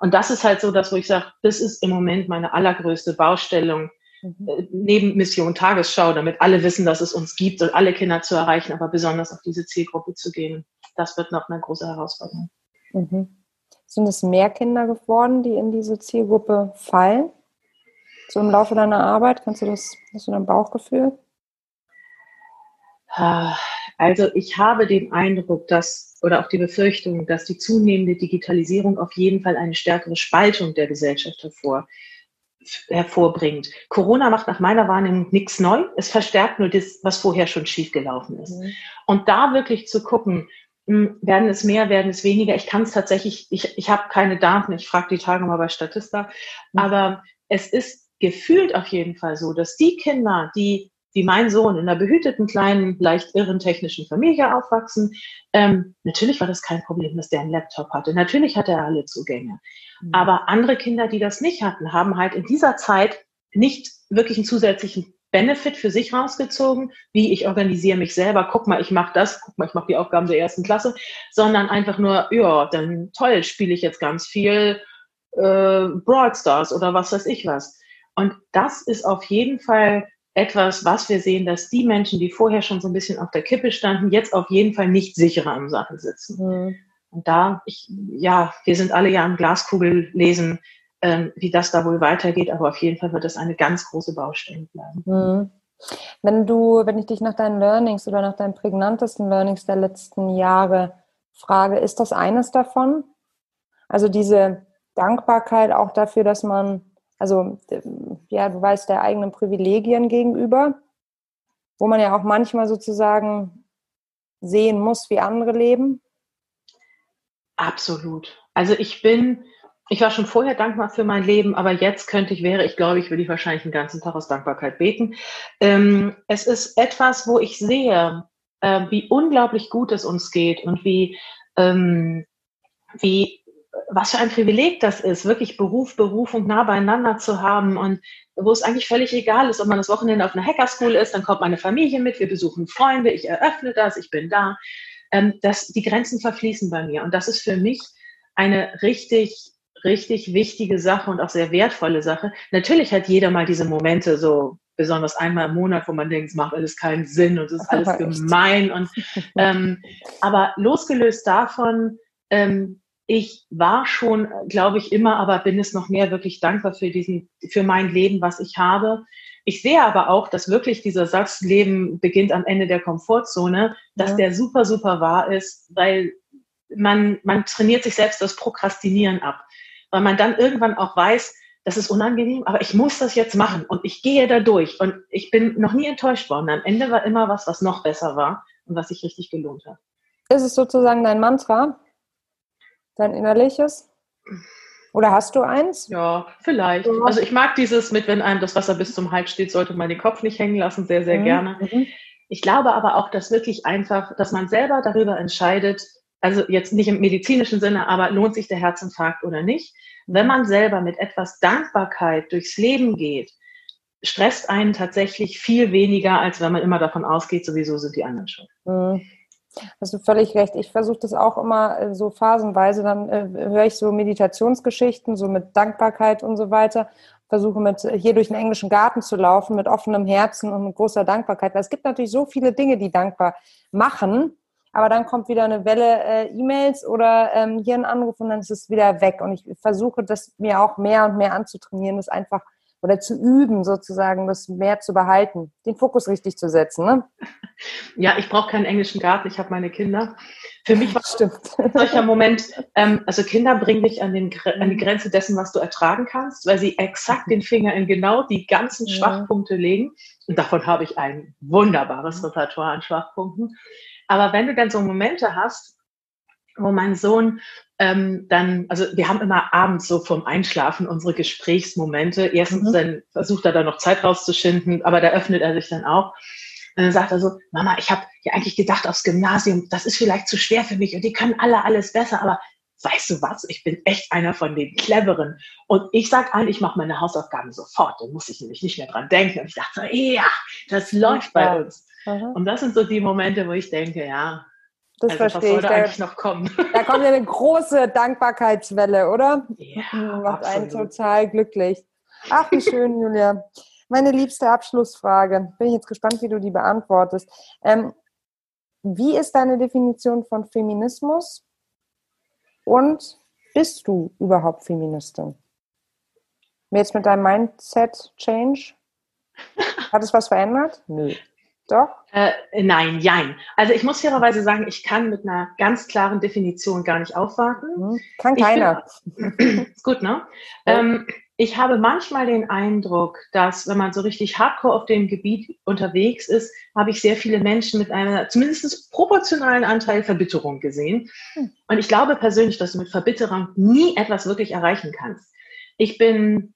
Und das ist halt so das, wo ich sage, das ist im Moment meine allergrößte Baustellung mhm. Äh, neben Mission Tagesschau, damit alle wissen, dass es uns gibt und alle Kinder zu erreichen, aber besonders auf diese Zielgruppe zu gehen. Das wird noch eine große Herausforderung. Mhm. Sind es mehr Kinder geworden, die in diese Zielgruppe fallen? So im Laufe deiner Arbeit, kannst du das, hast du dein Bauchgefühl? Also ich habe den Eindruck, dass oder auch die Befürchtung, dass die zunehmende Digitalisierung auf jeden Fall eine stärkere Spaltung der Gesellschaft hervor, hervorbringt. Corona macht nach meiner Wahrnehmung nichts neu. Es verstärkt nur das, was vorher schon schiefgelaufen ist. Mhm. Und da wirklich zu gucken, hm, werden es mehr, werden es weniger. Ich kann es tatsächlich, ich, ich habe keine Daten, ich frage die Tage mal bei Statista, mhm. aber es ist gefühlt auf jeden Fall so, dass die Kinder, die wie mein Sohn in einer behüteten, kleinen, leicht irren technischen Familie aufwachsen. Ähm, natürlich war das kein Problem, dass der einen Laptop hatte. Natürlich hatte er alle Zugänge. Mhm. Aber andere Kinder, die das nicht hatten, haben halt in dieser Zeit nicht wirklich einen zusätzlichen Benefit für sich rausgezogen, wie ich organisiere mich selber, guck mal, ich mache das, guck mal, ich mache die Aufgaben der ersten Klasse, sondern einfach nur, ja, dann toll, spiele ich jetzt ganz viel äh, Broadstars oder was weiß ich was. Und das ist auf jeden Fall etwas, was wir sehen, dass die Menschen, die vorher schon so ein bisschen auf der Kippe standen, jetzt auf jeden Fall nicht sicherer am Sattel sitzen. Mhm. Und da, ich, ja, wir sind alle ja am Glaskugel lesen, ähm, wie das da wohl weitergeht, aber auf jeden Fall wird das eine ganz große Baustelle bleiben. Mhm. Wenn du, wenn ich dich nach deinen Learnings oder nach deinen prägnantesten Learnings der letzten Jahre frage, ist das eines davon? Also diese Dankbarkeit auch dafür, dass man, also ja, du weißt, der eigenen Privilegien gegenüber, wo man ja auch manchmal sozusagen sehen muss, wie andere leben. Absolut. Also ich bin, ich war schon vorher dankbar für mein Leben, aber jetzt könnte ich, wäre ich, glaube ich, würde ich wahrscheinlich den ganzen Tag aus Dankbarkeit beten. Ähm, es ist etwas, wo ich sehe, äh, wie unglaublich gut es uns geht und wie, ähm, wie, was für ein Privileg das ist, wirklich Beruf, Berufung nah beieinander zu haben und wo es eigentlich völlig egal ist, ob man das Wochenende auf einer Hackerschool ist, dann kommt meine Familie mit, wir besuchen Freunde, ich eröffne das, ich bin da. Ähm, das, die Grenzen verfließen bei mir und das ist für mich eine richtig richtig wichtige Sache und auch sehr wertvolle Sache. Natürlich hat jeder mal diese Momente, so besonders einmal im Monat, wo man denkt, es macht alles keinen Sinn und es ist alles gemein. Und, ähm, aber losgelöst davon, ähm, ich war schon, glaube ich, immer, aber bin es noch mehr wirklich dankbar für diesen, für mein Leben, was ich habe. Ich sehe aber auch, dass wirklich dieser Satz Leben beginnt am Ende der Komfortzone, dass ja. der super, super wahr ist, weil man, man trainiert sich selbst das Prokrastinieren ab weil man dann irgendwann auch weiß, das ist unangenehm, aber ich muss das jetzt machen und ich gehe da durch und ich bin noch nie enttäuscht worden. Am Ende war immer was, was noch besser war und was sich richtig gelohnt hat. Ist es sozusagen dein Mantra? Dein innerliches? Oder hast du eins? Ja, vielleicht. Also ich mag dieses mit, wenn einem das Wasser bis zum Hals steht, sollte man den Kopf nicht hängen lassen, sehr, sehr mhm. gerne. Mhm. Ich glaube aber auch, dass wirklich einfach, dass man selber darüber entscheidet, also jetzt nicht im medizinischen Sinne, aber lohnt sich der Herzinfarkt oder nicht? Wenn man selber mit etwas Dankbarkeit durchs Leben geht, stresst einen tatsächlich viel weniger, als wenn man immer davon ausgeht, sowieso sind die anderen schon. Mhm. Hast du völlig recht. Ich versuche das auch immer äh, so phasenweise. Dann äh, höre ich so Meditationsgeschichten, so mit Dankbarkeit und so weiter. Versuche mit äh, hier durch den englischen Garten zu laufen mit offenem Herzen und mit großer Dankbarkeit. Weil es gibt natürlich so viele Dinge, die dankbar machen aber dann kommt wieder eine Welle äh, E-Mails oder ähm, hier ein Anruf und dann ist es wieder weg. Und ich versuche das mir auch mehr und mehr anzutrainieren, das einfach oder zu üben, sozusagen, das mehr zu behalten, den Fokus richtig zu setzen. Ne? Ja, ich brauche keinen englischen Garten, ich habe meine Kinder. Für mich war Stimmt. ein solcher Moment, ähm, also Kinder bringen dich an, den, an die Grenze dessen, was du ertragen kannst, weil sie exakt den Finger in genau die ganzen Schwachpunkte legen. Und davon habe ich ein wunderbares Repertoire an Schwachpunkten. Aber wenn du dann so Momente hast, wo mein Sohn ähm, dann, also wir haben immer abends so vorm Einschlafen unsere Gesprächsmomente. Erstens mhm. dann versucht er da noch Zeit rauszuschinden, aber da öffnet er sich dann auch. Und dann sagt er so, Mama, ich habe ja eigentlich gedacht aufs Gymnasium, das ist vielleicht zu schwer für mich und die können alle alles besser, aber weißt du was, ich bin echt einer von den Cleveren. Und ich sag allen, ich mache meine Hausaufgaben sofort, dann muss ich nämlich nicht mehr dran denken. Und ich dachte so, ja, das läuft bei uns. Aha. Und das sind so die Momente, wo ich denke, ja, das also, verstehe was soll ich. eigentlich noch kommen? Da kommt ja eine große Dankbarkeitswelle, oder? Ja, Macht absolut. einen total glücklich. Ach, wie schön, Julia. Meine liebste Abschlussfrage. Bin ich jetzt gespannt, wie du die beantwortest. Ähm, wie ist deine Definition von Feminismus? Und bist du überhaupt Feministin? Jetzt mit deinem Mindset-Change? Hat es was verändert? Nö. Doch? Äh, nein, jein. Also ich muss fairerweise sagen, ich kann mit einer ganz klaren Definition gar nicht aufwarten. Mhm. Kann keiner. Bin, ist gut, ne? Ja. Ähm, ich habe manchmal den Eindruck, dass wenn man so richtig hardcore auf dem Gebiet unterwegs ist, habe ich sehr viele Menschen mit einer zumindest proportionalen Anteil Verbitterung gesehen. Hm. Und ich glaube persönlich, dass du mit Verbitterung nie etwas wirklich erreichen kannst. Ich bin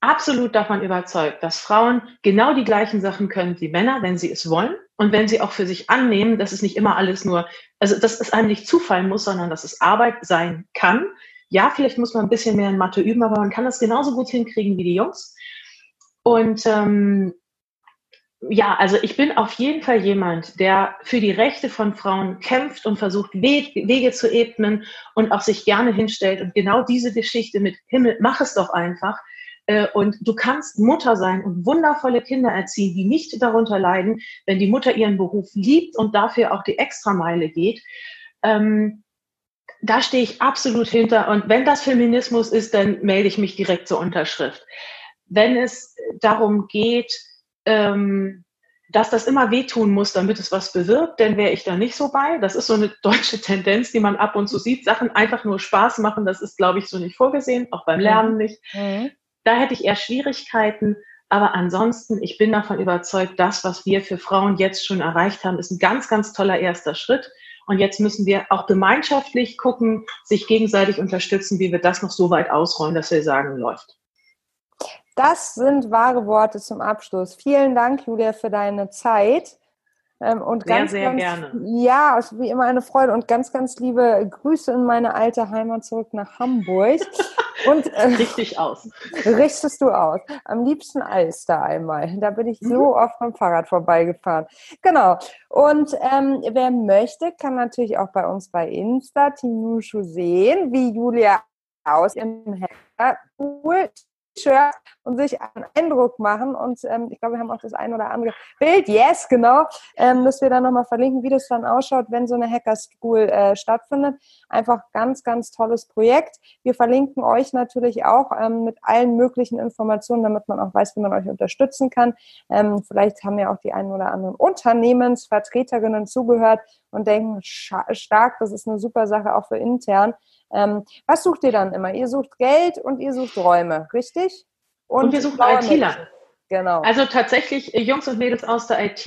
absolut davon überzeugt, dass Frauen genau die gleichen Sachen können wie Männer, wenn sie es wollen und wenn sie auch für sich annehmen, dass es nicht immer alles nur, also dass es einem nicht zufallen muss, sondern dass es Arbeit sein kann. Ja, vielleicht muss man ein bisschen mehr in Mathe üben, aber man kann das genauso gut hinkriegen wie die Jungs. Und ähm, ja, also ich bin auf jeden Fall jemand, der für die Rechte von Frauen kämpft und versucht, Wege zu ebnen und auch sich gerne hinstellt. Und genau diese Geschichte mit Himmel, mach es doch einfach, und du kannst Mutter sein und wundervolle Kinder erziehen, die nicht darunter leiden, wenn die Mutter ihren Beruf liebt und dafür auch die Extrameile geht. Ähm, da stehe ich absolut hinter. Und wenn das Feminismus ist, dann melde ich mich direkt zur Unterschrift. Wenn es darum geht, ähm, dass das immer wehtun muss, damit es was bewirkt, denn wäre ich da nicht so bei. Das ist so eine deutsche Tendenz, die man ab und zu sieht. Sachen einfach nur Spaß machen, das ist, glaube ich, so nicht vorgesehen, auch beim Lernen mhm. nicht. Mhm. Da hätte ich eher Schwierigkeiten. Aber ansonsten, ich bin davon überzeugt, das, was wir für Frauen jetzt schon erreicht haben, ist ein ganz, ganz toller erster Schritt. Und jetzt müssen wir auch gemeinschaftlich gucken, sich gegenseitig unterstützen, wie wir das noch so weit ausrollen, dass wir sagen, läuft. Das sind wahre Worte zum Abschluss. Vielen Dank, Julia, für deine Zeit. Ähm, und sehr, ganz, sehr ganz, gerne. Ja, es ist wie immer eine Freude und ganz, ganz liebe Grüße in meine alte Heimat zurück nach Hamburg. Und äh, richtig aus. Richtest du aus. Am liebsten Alster einmal. Da bin ich so mhm. oft vom Fahrrad vorbeigefahren. Genau. Und ähm, wer möchte, kann natürlich auch bei uns bei Insta Team Nushu sehen, wie Julia aus im Hacker T-Shirt und sich einen Eindruck machen. Und ähm, ich glaube, wir haben auch das ein oder andere Bild, yes, genau, ähm, dass wir dann nochmal verlinken, wie das dann ausschaut, wenn so eine Hacker School äh, stattfindet. Einfach ganz, ganz tolles Projekt. Wir verlinken euch natürlich auch ähm, mit allen möglichen Informationen, damit man auch weiß, wie man euch unterstützen kann. Ähm, vielleicht haben ja auch die einen oder anderen Unternehmensvertreterinnen zugehört und denken, stark, das ist eine super Sache auch für intern. Ähm, was sucht ihr dann immer? Ihr sucht Geld und ihr sucht Räume, richtig? Und, und wir suchen ITler. Genau. Also tatsächlich äh, Jungs und Mädels aus der IT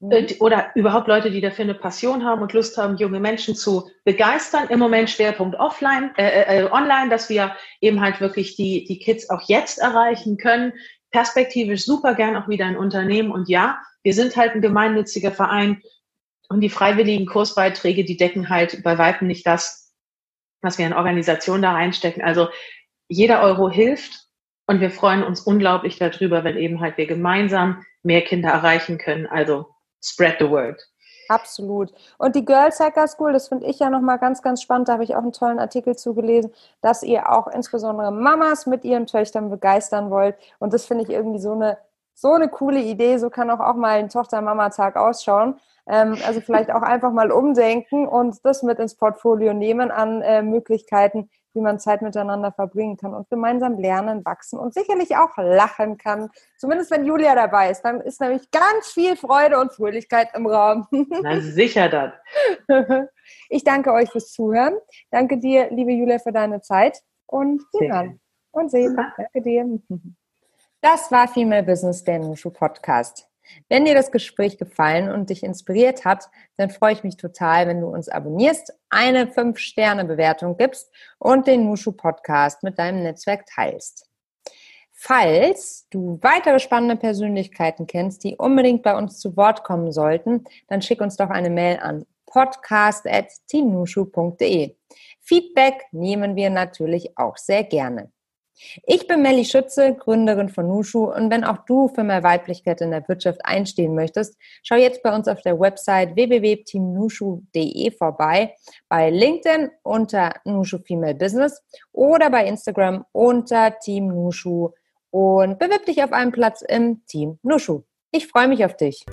mhm. äh, oder überhaupt Leute, die dafür eine Passion haben und Lust haben, junge Menschen zu begeistern. Im Moment Schwerpunkt offline, äh, äh, äh, online, dass wir eben halt wirklich die, die Kids auch jetzt erreichen können. Perspektivisch super gern auch wieder ein Unternehmen. Und ja, wir sind halt ein gemeinnütziger Verein und die freiwilligen Kursbeiträge, die decken halt bei Weitem nicht das, was wir in Organisationen da reinstecken. Also jeder Euro hilft und wir freuen uns unglaublich darüber, wenn eben halt wir gemeinsam mehr Kinder erreichen können. Also spread the word. Absolut. Und die Girls Hacker School, das finde ich ja nochmal ganz, ganz spannend. Da habe ich auch einen tollen Artikel zugelesen, dass ihr auch insbesondere Mamas mit ihren Töchtern begeistern wollt. Und das finde ich irgendwie so eine, so eine coole Idee. So kann auch, auch mal ein Tochter-Mama-Tag ausschauen. Ähm, also vielleicht auch einfach mal umdenken und das mit ins Portfolio nehmen an äh, Möglichkeiten, wie man Zeit miteinander verbringen kann und gemeinsam lernen, wachsen und sicherlich auch lachen kann. Zumindest wenn Julia dabei ist, dann ist nämlich ganz viel Freude und Fröhlichkeit im Raum. Na sicher dann. Ich danke euch fürs Zuhören. Danke dir, liebe Julia, für deine Zeit und wir hören und sehen. Danke dir. Das war Female Business, der Nushu Podcast. Wenn dir das Gespräch gefallen und dich inspiriert hat, dann freue ich mich total, wenn du uns abonnierst, eine 5-Sterne-Bewertung gibst und den Nushu Podcast mit deinem Netzwerk teilst. Falls du weitere spannende Persönlichkeiten kennst, die unbedingt bei uns zu Wort kommen sollten, dann schick uns doch eine Mail an podcast.teamnushu.de. Feedback nehmen wir natürlich auch sehr gerne. Ich bin Melli Schütze, Gründerin von Nushu und wenn auch du für mehr Weiblichkeit in der Wirtschaft einstehen möchtest, schau jetzt bei uns auf der Website www.teamnushu.de vorbei, bei LinkedIn unter Nushu Female Business oder bei Instagram unter Team Nushu und bewirb dich auf einen Platz im Team Nushu. Ich freue mich auf dich.